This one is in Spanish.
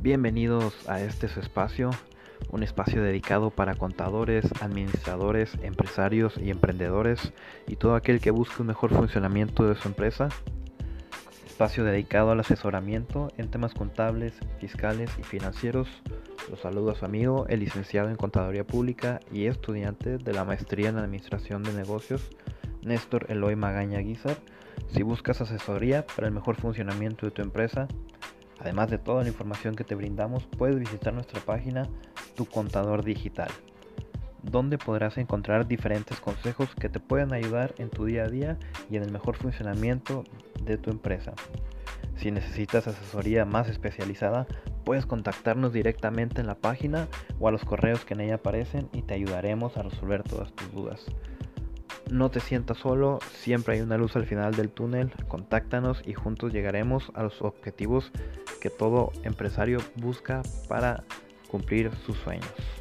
Bienvenidos a este espacio, un espacio dedicado para contadores, administradores, empresarios y emprendedores y todo aquel que busque un mejor funcionamiento de su empresa. Espacio dedicado al asesoramiento en temas contables, fiscales y financieros. Los saludo a su amigo, el licenciado en Contaduría Pública y estudiante de la Maestría en Administración de Negocios, Néstor Eloy Magaña Guizar. Si buscas asesoría para el mejor funcionamiento de tu empresa, Además de toda la información que te brindamos, puedes visitar nuestra página Tu Contador Digital, donde podrás encontrar diferentes consejos que te pueden ayudar en tu día a día y en el mejor funcionamiento de tu empresa. Si necesitas asesoría más especializada, puedes contactarnos directamente en la página o a los correos que en ella aparecen y te ayudaremos a resolver todas tus dudas. No te sientas solo, siempre hay una luz al final del túnel, contáctanos y juntos llegaremos a los objetivos que todo empresario busca para cumplir sus sueños.